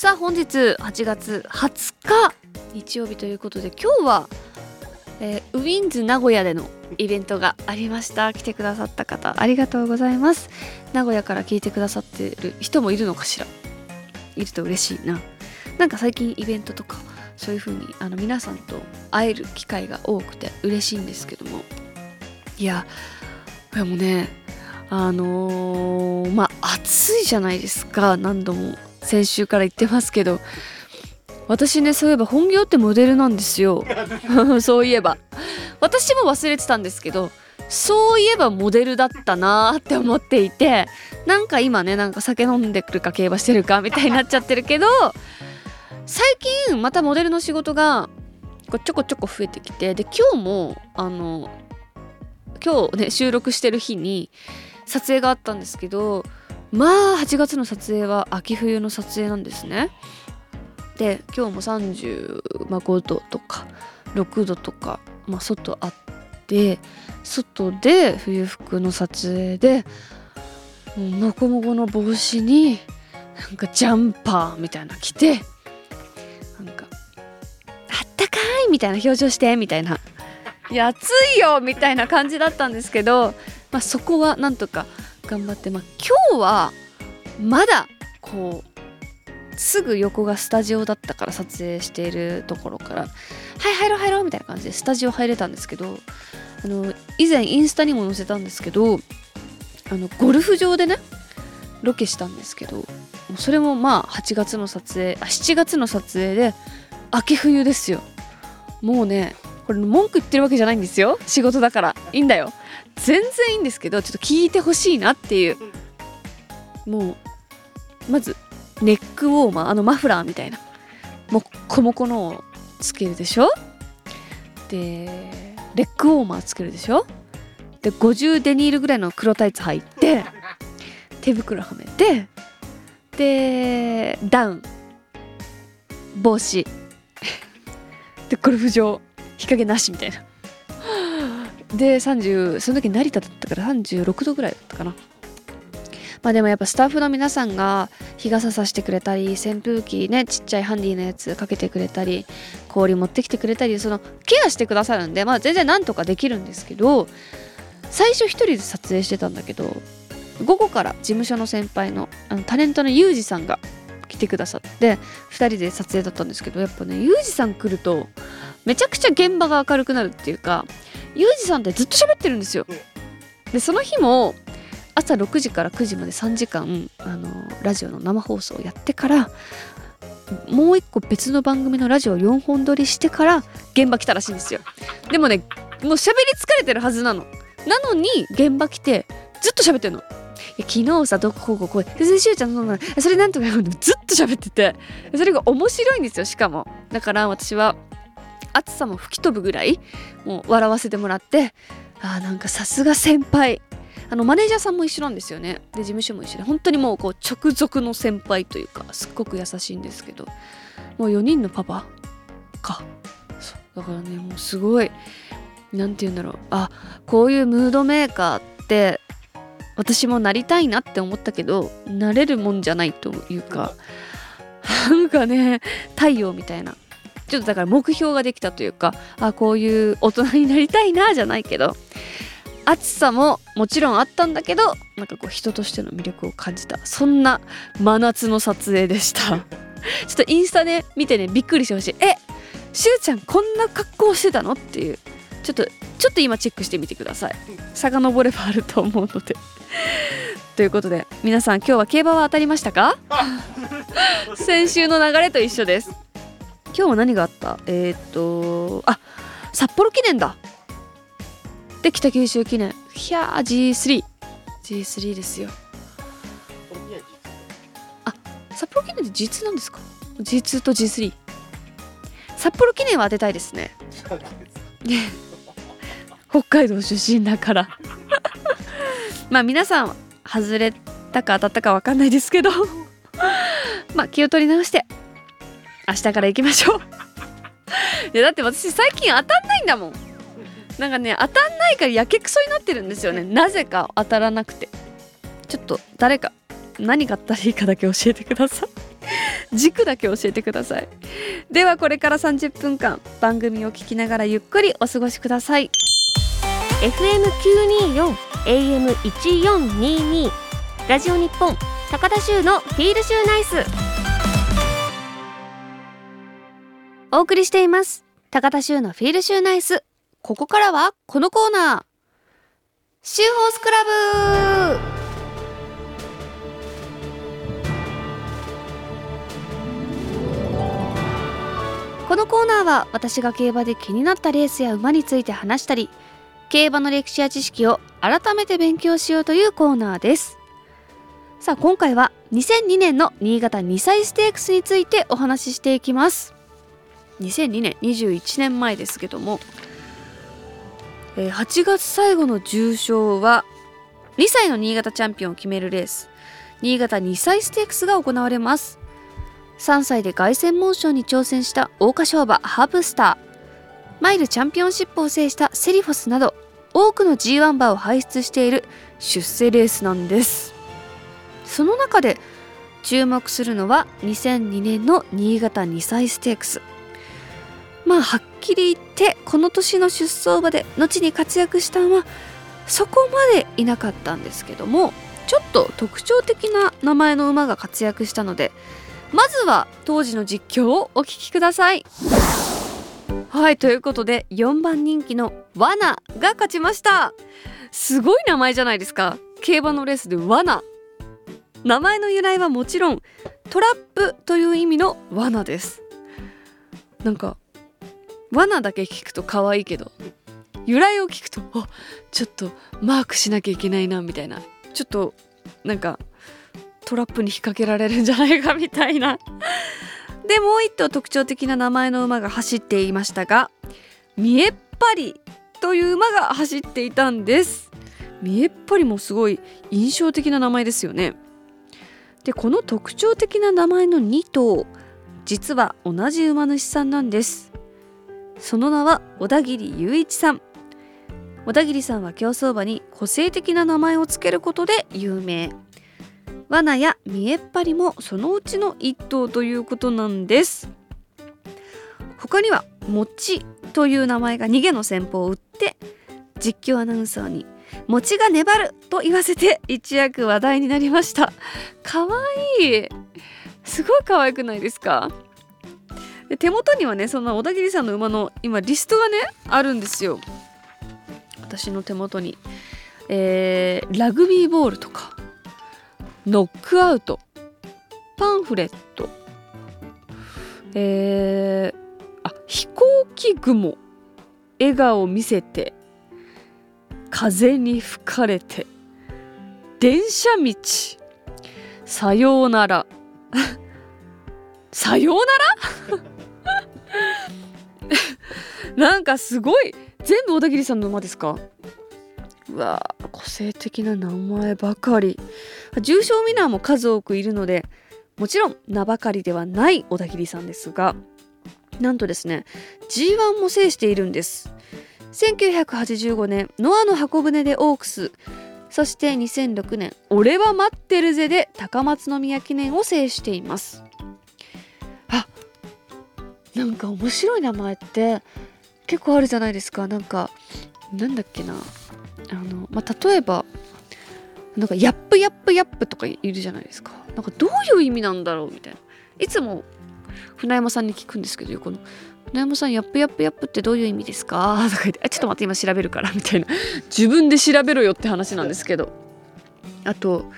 さあ本日8月20日日曜日ということで今日は、えーウィンズ名古屋でのイベントがありました。来てくださった方ありがとうございます。名古屋から聞いてくださってる人もいるのかしら。いると嬉しいな。なんか最近イベントとかそういう風にあの皆さんと会える機会が多くて嬉しいんですけども。いやいやもねあのーまあ暑いじゃないですか。何度も。先週から言ってますけど私ねそういえば本業ってモデルなんですよ。そういえば。私も忘れてたんですけどそういえばモデルだったなーって思っていてなんか今ねなんか酒飲んでくるか競馬してるかみたいになっちゃってるけど最近またモデルの仕事がちょこちょこ増えてきてで今日もあの今日ね収録してる日に撮影があったんですけどまあ8月の撮影は秋冬の撮影なんですね。で今日も35度とか6度とか、まあ、外あって外で冬服の撮影でもうモコモコの帽子になんかジャンパーみたいな着てなんか「あったかい!」みたいな表情してみたいな「いや暑いよ!」みたいな感じだったんですけど、まあ、そこはなんとか頑張って、まあ、今日はまだこうすぐ横がスタジオだったから撮影しているところから「はい入ろう入ろう」みたいな感じでスタジオ入れたんですけどあの以前インスタにも載せたんですけどあのゴルフ場でねロケしたんですけどそれもまあ8月の撮影あ7月の撮影で秋冬ですよ。もうねこれ文句言ってるわけじゃないんですよ。仕事だから。いいんだよ。全然いいんですけどちょっと聞いてほしいなっていう。もうまずネックウォーマーあのマフラーみたいな。もっこもこのをつけるでしょ？でレッグウォーマーつけるでしょ？で50デニールぐらいの黒タイツ履いて手袋はめてでダウン。帽子。でゴルフ場日陰なしみたいな。で30その時成田だったから36度ぐらいだったかな。まあでもやっぱスタッフの皆さんが日傘さしてくれたり扇風機ねちっちゃいハンディのやつかけてくれたり氷持ってきてくれたりそのケアしてくださるんでまあ全然なんとかできるんですけど最初一人で撮影してたんだけど午後から事務所の先輩のあのタレントのユージさんが来てくださって2人で撮影だったんですけどやっぱねユージさん来るとめちゃくちゃ現場が明るくなるっていうかユージさんってずっと喋ってるんですよ。でその日も朝6時から9時まで3時間あのラジオの生放送をやってからもう一個別の番組のラジオを4本撮りしてから現場来たらしいんですよ。でもねもう喋り疲れてるはずなの。なのに現場来てずっと喋ってるの。昨日さどここうこうこうでしゅうちゃんそんなそれなんとかずっと喋っててそれが面白いんですよしかも。だから私は暑さも吹き飛ぶぐらいもう笑わせてもらってあなんかさすが先輩。あのマネージャーさんも一緒なんですよね。で事務所も一緒で本当にもうこう直属の先輩というかすっごく優しいんですけど。もう4人のパパか。そうだからねもうすごい何て言うんだろう。あこういうムードメーカーって私もなりたいなって思ったけどなれるもんじゃないというかなんかね太陽みたいな。ちょっとだから目標ができたというかあこういう大人になりたいなじゃないけど暑さももちろんあったんだけどなんかこう人としての魅力を感じた。そんな真夏の撮影でした。ちょっとインスタで見てねびっくりしてほしい。えしゅうちゃんこんな格好してたの？っていう。ちょっとちょっと今チェックしてみてください。遡ればあると思うので。ということで皆さん今日は競馬は当たりましたか？先週の流れと一緒です。今日は何があった？えー、っとあ札幌記念だ。で北九州記念。ひゃー G3G3 ですよ。札幌記念って G2 なんですか？G2 と G3 札幌記念は当てたいですね。北海道出身だから。まあ皆さん外れたか当たったか分かんないですけど。まあ気を取り直して明日から行きましょう。いやだって私最近当たんないんだもん。なんかね当たんないからやけくそになってるんですよね。なぜか当たらなくて。ちょっと誰か何買ったらいいかだけ教えてください。軸だけ教えてください。ではこれから30分間番組を聞きながらゆっくりお過ごしください。FM924 AM1422 ラジオ日本高田州のフィールシューナイス。お送りしています。高田州のフィールシューナイス。ここからはこのコーナー。シューホースクラブ。このコーナーは私が競馬で気になったレースや馬について話したり競馬の歴史や知識を改めて勉強しようというコーナーです。さあ今回は2002年の新潟2歳ステークスについてお話ししていきます。2002年21年前ですけども、えー8月最後の重賞は2歳の新潟チャンピオンを決めるレース。新潟2歳ステークスが行われます。3歳で凱旋門賞に挑戦した桜花賞馬ハープスター。マイルチャンピオンシップを制したセリフォスなど多くの G1 馬を輩出している出世レースなんです。その中で注目するのは2002年の新潟2歳ステークス。まあはっきり言ってこの年の出走馬で後に活躍した馬そこまでいなかったんですけどもちょっと特徴的な名前の馬が活躍したのでまずは当時の実況をお聞きください。はいということで4番人気のワナが勝ちました。すごい名前じゃないですか。競馬のレースでワナ。名前の由来はもちろんトラップという意味の罠です。なんか罠だけ聞くと可愛いけど由来を聞くとあちょっとマークしなきゃいけないなみたいな。ちょっとなんかトラップに引っ掛けられるんじゃないかみたいな。でもう一頭特徴的な名前の馬が走っていましたが見えっぱりという馬が走っていたんです。見えっぱりもすごい印象的な名前ですよね。でこの特徴的な名前の2頭実は同じ馬主さんなんです。その名は小田切雄一さん。小田切さんは競走馬に個性的な名前を付けることで有名。罠や見えっ張りもそのうちの一頭ということなんです。他には「もち」という名前が逃げの戦法を打って実況アナウンサーに「餅が粘る」と言わせて一躍話題になりました。かわいい。すごい可愛くないですか？で手元にはねそんな小田切さんの馬の今リストがねあるんですよ。私の手元に。えー、ラグビーボールとかノックアウトパンフレットえー、あ飛行機雲笑顔見せて風に吹かれて電車道さようなら。さようなら？なんかすごい。全部小田切さんの馬ですか？うわ個性的な名前ばかり。重賞ミナーも数多くいるのでもちろん名ばかりではない小田切さんですがなんとですね G1 も制しているんです。1985年ノアの箱舟でオークス。そして2006年「俺は待ってるぜ」で高松宮記念を制しています。あなんか面白い名前って結構あるじゃないですか。なんかなんだっけな。あの、まあ、例えばなんかヤップヤップヤップとかいるじゃないですか。なんかどういう意味なんだろうみたいな。いつも船山さんに聞くんですけどこの。船山さんヤップヤップヤップってどういう意味ですか？とか言ってちょっと待って今調べるから。みたいな。自分で調べろよって話なんですけど。あと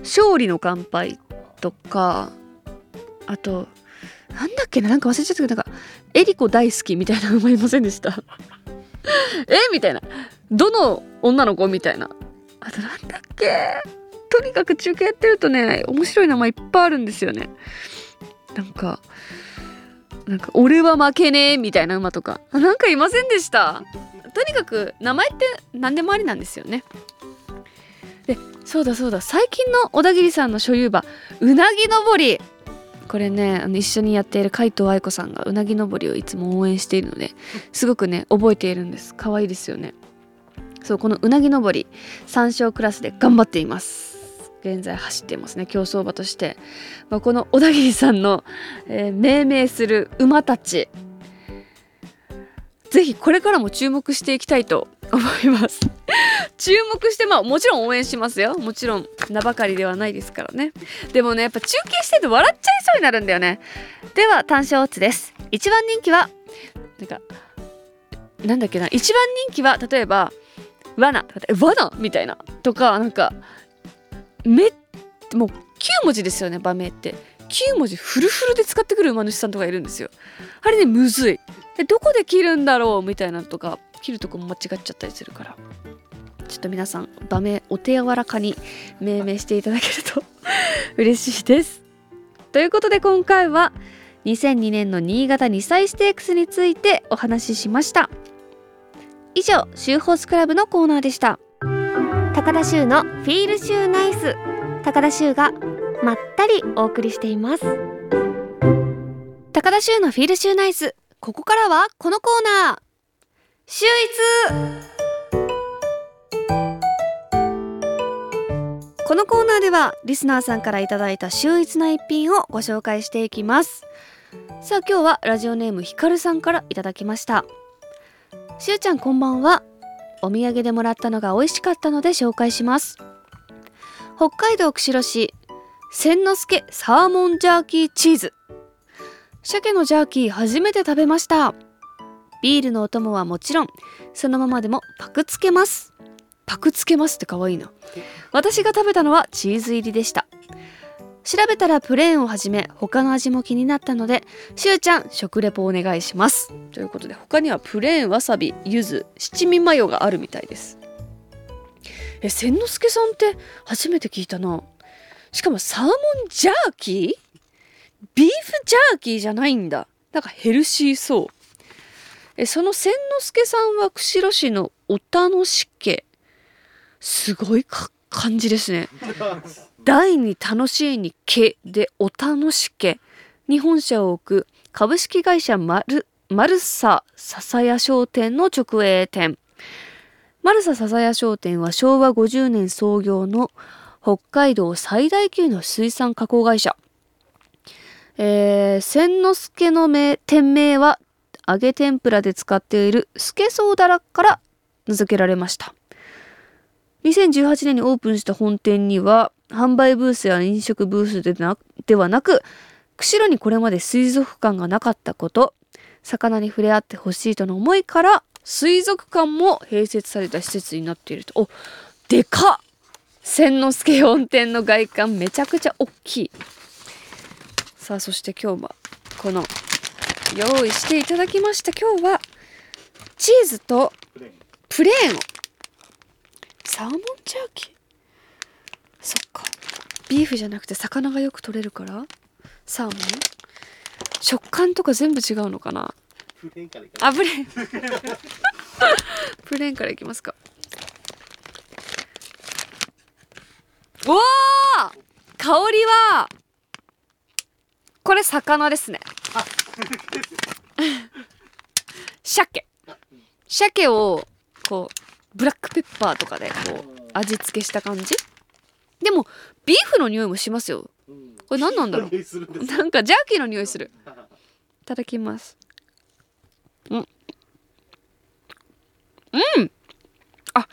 勝利の乾杯とかあとなんだっけな。なんか忘れちゃったけどなんかエリコ大好きみたいなのもいませんでした？え？みたいな。どの女の子？みたいな。あとなんだっけ？とにかく中継やってるとね面白い名前いっぱいあるんですよね。なんかなんか俺は負けねえみたいな馬とか。なんかいませんでした？とにかく名前って何でもありなんですよね。でそうだそうだ。最近の小田切さんの所有馬うなぎ登り。これねあの一緒にやっている海藤愛子さんがうなぎ登りをいつも応援しているのですごくね覚えているんです。可愛いですよね。そうこのうなぎ登り3勝クラスで頑張っています。現在走っていますね。競走馬として、まあ、この小田切さんの、えー、命名する馬たち。ぜひこれからも注目していきたいと思います。注目してまあもちろん応援しますよ。もちろん名ばかりではないですからね。でもねやっぱ中継してて笑っちゃいそうになるんだよね。では単勝オッズです。一番人気はなんかなんだっけな。一番人気は例えば罠。罠みたいな。とかなんかめもう9文字ですよね場名って。9文字フルフルで使ってくる馬主さんとかいるんですよ。あれねむずい。でどこで切るんだろうみたいなとか。切るとこも間違っちゃったりするから。ちょっと皆さん場名お手柔らかに命名していただけると 嬉しいです。ということで今回は2002年の新潟2歳ステークスについてお話ししました。以上シューホースクラブのコーナーでした。高田修のフィールシューナイス。高田修がまったりお送りしています。高田修のフィールシューナイス。ここからはこのコーナー秀逸このコーナーではリスナーさんからいただいた秀逸な一品をご紹介していきます。さあ今日はラジオネームひかるさんからいただきました。しゅうちゃんこんばんは。お土産でもらったのが美味しかったので紹介します。北海道釧路市千之助サーモンジャーキーチーズ。鮭のジャーキー初めて食べました。ビールのお供はもちろんそのままでもパクつけます。パクつけますって可愛いな。私が食べたのはチーズ入りでした。調べたらプレーンをはじめ他の味も気になったのでしゅうちゃん食レポお願いします。ということで他にはプレーンわさび柚子七味マヨがあるみたいです。え千之助さんって初めて聞いたな。しかもサーモンジャーキー？ビーフジャーキーじゃないんだ。なんかヘルシーそう。えその千之助さんは釧路市のお楽し家すごい感じですね。第に楽しいにけでお楽しけ。日本社を置く株式会社マルマルサ笹屋商店の直営店。マルサ笹屋商店は昭和50年創業の北海道最大級の水産加工会社。えー、千之助の名店名は揚げ天ぷらで使っているスケソウダラから名付けられました。2018年にオープンした本店には販売ブースや飲食ブースでなではなく釧路にこれまで水族館がなかったこと魚に触れ合ってほしいとの思いから水族館も併設された施設になっていると。おでかっ！千之助本店の外観めちゃくちゃ大きい。さあそして今日はこの用意していただきました。今日はチーズとプレーンを。サーモンジャーキー？そっか。ビーフじゃなくて魚がよく取れるから？サーモン？食感とか全部違うのかな？あプレーン。プレーンからいきますか。おお香りはこれ魚ですね。あ鮭。鮭をこうブラックペッパーとかでこう味付けした感じ。でもビーフの匂いもしますよ。これ何なんだろう。なんかジャーキーの匂いする。いただきます。うん。うん。あ。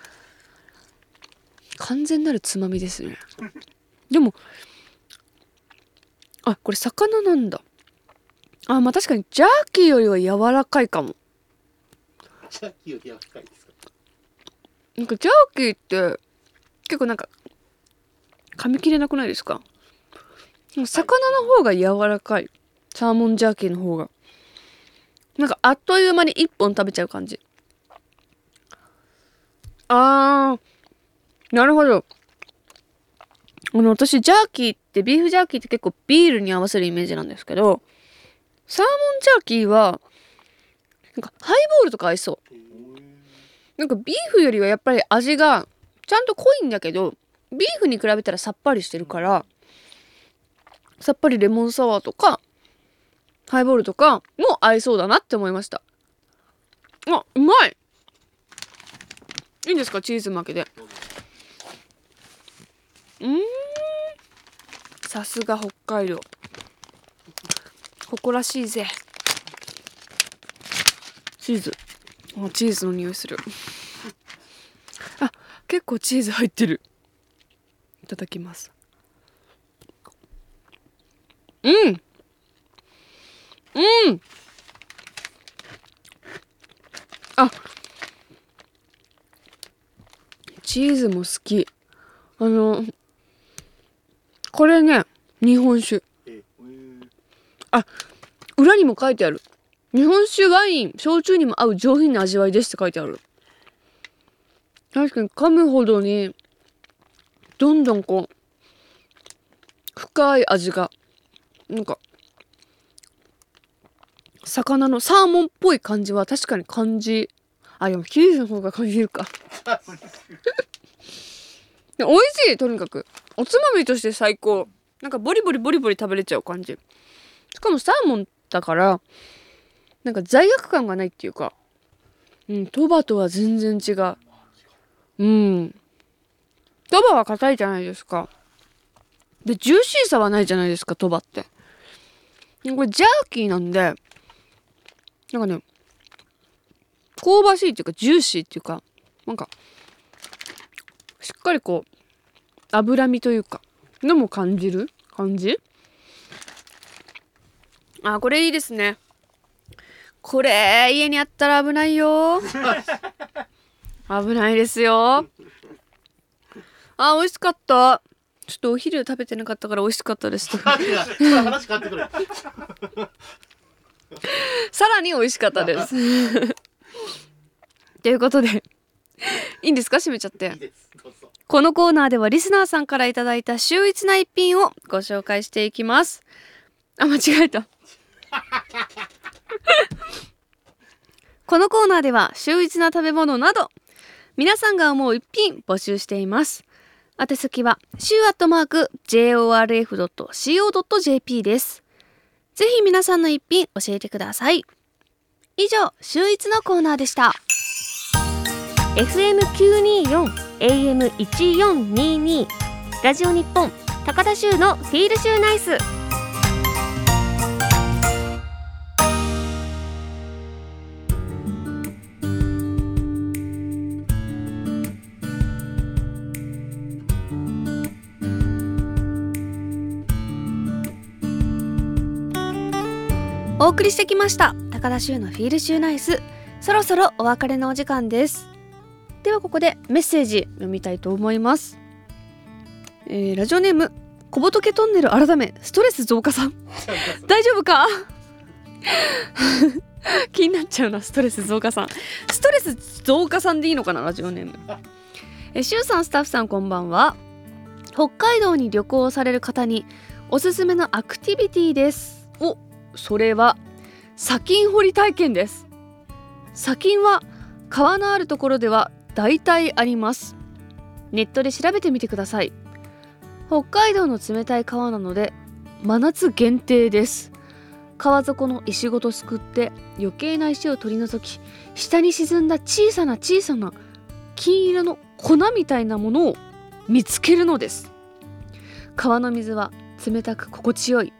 完全なるつまみですね。でもあこれ魚なんだあまあ確かにジャーキーよりは柔らかいかも。ジャーキーより柔らかいですか？なんかジャーキーって結構なんか噛み切れなくないですか？魚の方が柔らかい。サーモンジャーキーの方が。なんかあっという間に1本食べちゃう感じ。あーなるほど。あの私ジャーキーってビーフジャーキーって結構ビールに合わせるイメージなんですけどサーモンジャーキーはなんかハイボールとか合いそう。なんかビーフよりはやっぱり味がちゃんと濃いんだけどビーフに比べたらさっぱりしてるからさっぱりレモンサワーとかハイボールとかも合いそうだなって思いました。あうまい。いいんですか？チーズ負けで。うん。さすが北海道。誇らしいぜ。チーズ。あチーズの匂いする。あ結構チーズ入ってる。いただきます。うん。うん。あ。チーズも好き。あのこれね日本酒え裏にも書いてある。日本酒ワイン焼酎にも合う上品な味わいですって書いてある。確かに噛むほどにどんどんこう深い味がなんか魚のサーモンっぽい感じは確かに感じあでもキリスの方が感じるか。で美味しいとにかく。おつまみとして最高。なんかボリボリボリボリ食べれちゃう感じしかもサーモンだからなんか罪悪感がないっていうかうんトバとは全然違う。うん。トバは硬いじゃないですか。でジューシーさはないじゃないですかトバって。これジャーキーなんでなんかね香ばしいっていうかジューシーっていうかなんかしっかりこう脂身というかのも感じる感じ？あこれいいですね。これ家にあったら危ないよ。危ないですよ。あ美味しかった。ちょっとお昼食べてなかったから美味しかったです。さらに美味しかったです。ということでいいんですか？閉めちゃって。いいこのコーナーではリスナーさんからいただいた秀逸な一品をご紹介していきます。あ間違えた このコーナーでは秀逸な食べ物など皆さんが思う一品募集しています。宛先は週アットマーク jorf.co.jp です。ぜひ皆さんの一品教えてください。以上秀逸のコーナーでした。FM924 AM1422 ラジオ日本高田州のフィールシューナイス。お送りしてきました。高田修のフィールシューナイス。そろそろお別れのお時間です。ではここでメッセージ読みたいと思います、えーラジオネーム小仏トンネル改めストレス増加さん。大丈夫か？気になっちゃうなストレス増加さん。ストレス増加さんでいいのかなラジオネーム。えしゅうさんスタッフさんこんばんは。北海道に旅行される方におすすめのアクティビティです。おそれは砂金掘り体験です。砂金は川のあるところでは大体あります。ネットで調べてみてください。北海道の冷たい川なので真夏限定です。川底の石ごとすくって余計な石を取り除き下に沈んだ小さな小さな金色の粉みたいなものを見つけるのです。川の水は冷たく心地よい。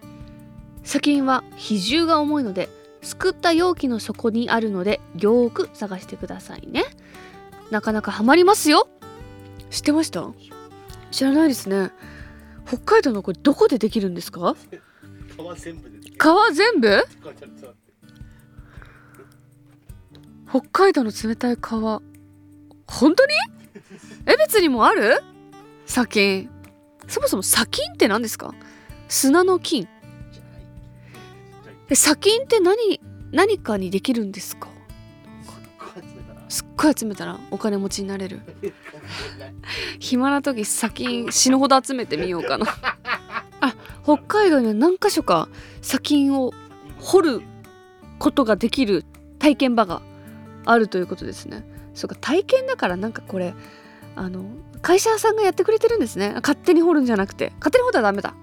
砂金は比重が重いのですくった容器の底にあるのでよーく探してくださいね。なかなかハマりますよ。知ってました？知らないですね。北海道のこれどこでできるんですか？皮全部で川全部？北海道の冷たい川。本当に？え別にもある？砂金。そもそも砂金って何ですか？砂の金え砂金って何何かにできるんですか？すっごい集めたら。お金持ちになれる。暇な時砂金死ぬほど集めてみようかな。あ北海道には何か所か砂金を掘ることができる体験場があるということですね。そうか体験だからなんかこれあの会社さんがやってくれてるんですね。勝手に掘るんじゃなくて。勝手に掘ったらダメだ。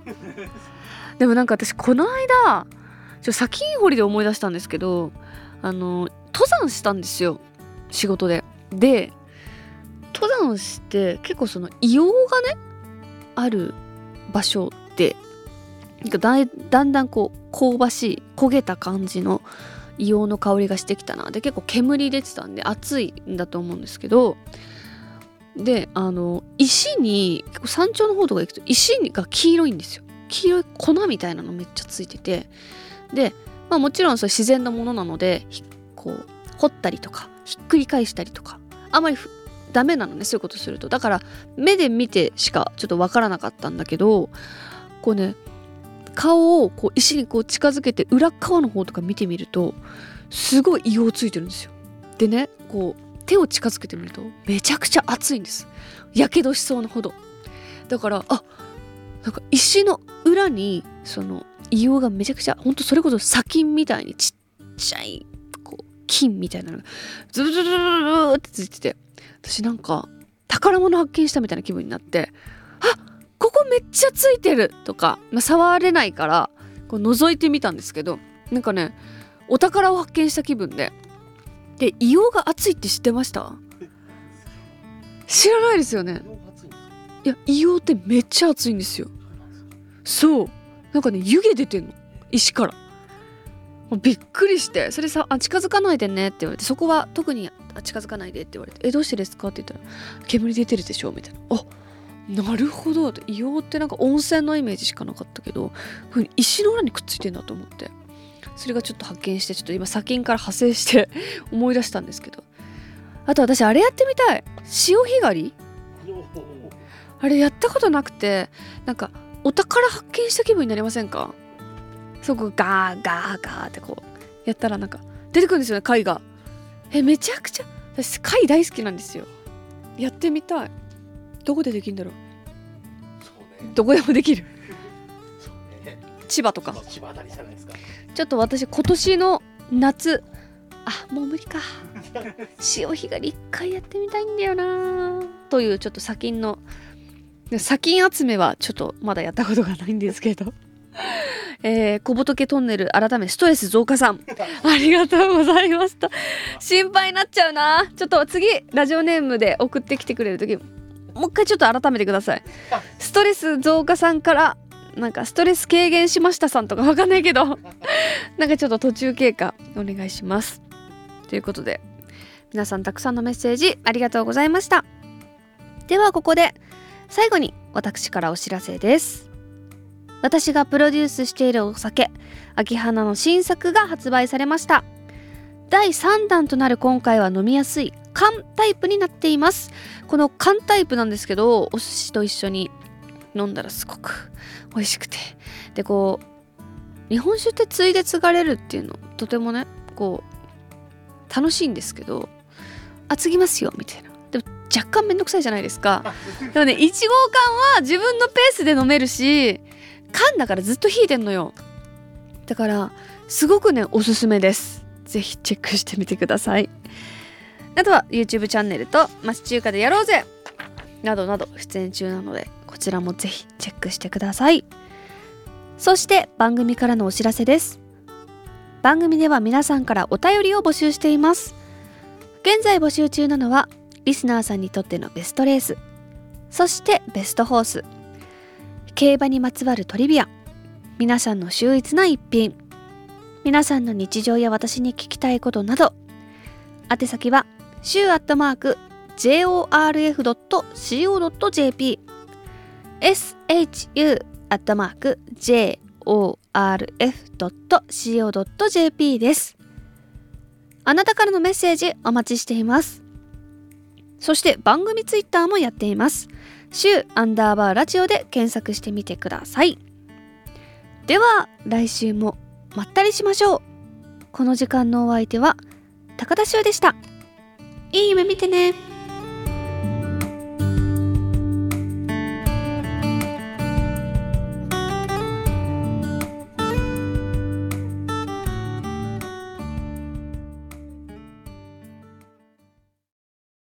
でもなんか私この間ちょ砂金掘りで思い出したんですけどあの登山したんですよ。仕事で。で登山して結構その硫黄がねある場所でなんかだだんだんこう香ばしい焦げた感じの硫黄の香りがしてきたな。で結構煙出てたんで暑いんだと思うんですけどであの石に結構山頂の方とか行くと石が黄色いんですよ。黄色い粉みたいなのめっちゃついててで、まあ、もちろんそ自然のものなのでこう掘ったりとかひっくり返したりとかあまりダメなのねそういうことすると。だから目で見てしかちょっとわからなかったんだけどこうね顔をこう石にこう近づけて裏側の方とか見てみるとすごい硫黄ついてるんですよ。でねこう手を近づけてみるとめちゃくちゃ熱いんです。やけどしそうなほど。だからあなんか石の裏にその硫黄がめちゃくちゃほんとそれこそ砂金みたいにちっちゃいこう金みたいなのがズルズルズルズルってついてて私なんか宝物発見したみたいな気分になってあここめっちゃついてるとか、まあ、触れないからこう覗いてみたんですけどなんかねお宝を発見した気分でで硫黄が熱いって知ってました？知らないですよね。いや硫黄ってめっちゃ熱いんですよ。そう。なんかね湯気出てんの。石から。もうびっくりして。それさあ近づかないでねって言われてそこは特にあ近づかないでって言われてえどうしてですか？って言ったら煙出てるでしょみたいなあなるほど硫黄ってなんか温泉のイメージしかなかったけど石の裏にくっついてんだと思って。それがちょっと発見してちょっと今砂金から派生して 思い出したんですけど。あと私あれやってみたい。潮干狩り？あれやったことなくてなんかお宝発見した気分になりませんか？そこガーガーガーってこうやったらなんか出てくるんですよね貝が。えめちゃくちゃ私貝大好きなんですよ。やってみたい。どこでできるんだろう？ね。どこでもできる。ね。千葉とか。ちょっと私今年の夏。あもう無理か。潮干狩り一回やってみたいんだよな。というちょっと砂金の砂金集めはちょっとまだやったことがないんですけど。えー、小仏トンネル改めストレス増加さん。ありがとうございました。心配になっちゃうな。ちょっと次ラジオネームで送ってきてくれる時もう一回ちょっと改めてください。ストレス増加さんからなんかストレス軽減しましたさんとかわかんないけど なんかちょっと途中経過お願いします。ということで皆さんたくさんのメッセージありがとうございました。ではここで最後に私からお知らせです。私がプロデュースしているお酒秋花の新作が発売されました。第3弾となる今回は飲みやすい缶タイプになっています。この缶タイプなんですけどお寿司と一緒に飲んだらすごく美味しくて。でこう日本酒ってついで継がれるっていうのとてもねこう楽しいんですけどあ継ぎますよみたいな。若干めんどくさいじゃないですか。でもね1号缶は自分のペースで飲めるし缶だからずっと引いてんのよ。だからすごくねおすすめです。ぜひチェックしてみてください。あとは YouTube チャンネルと町中華でやろうぜ。などなど出演中なのでこちらもぜひチェックしてください。そして番組からのお知らせです。番組では皆さんからお便りを募集しています。現在募集中なのはリスナーさんにとってのベストレース。そしてベストホース。競馬にまつわるトリビア。皆さんの秀逸な一品。皆さんの日常や私に聞きたいことなど。宛先は週アットマーク jorf.co.jp shu アットマーク jorf.co.jp です。あなたからのメッセージお待ちしています。そして番組ツイッターもやっています。週アンダーバーラジオで検索してみてください。では来週もまったりしましょう。この時間のお相手は高田修でした。いい夢見てね。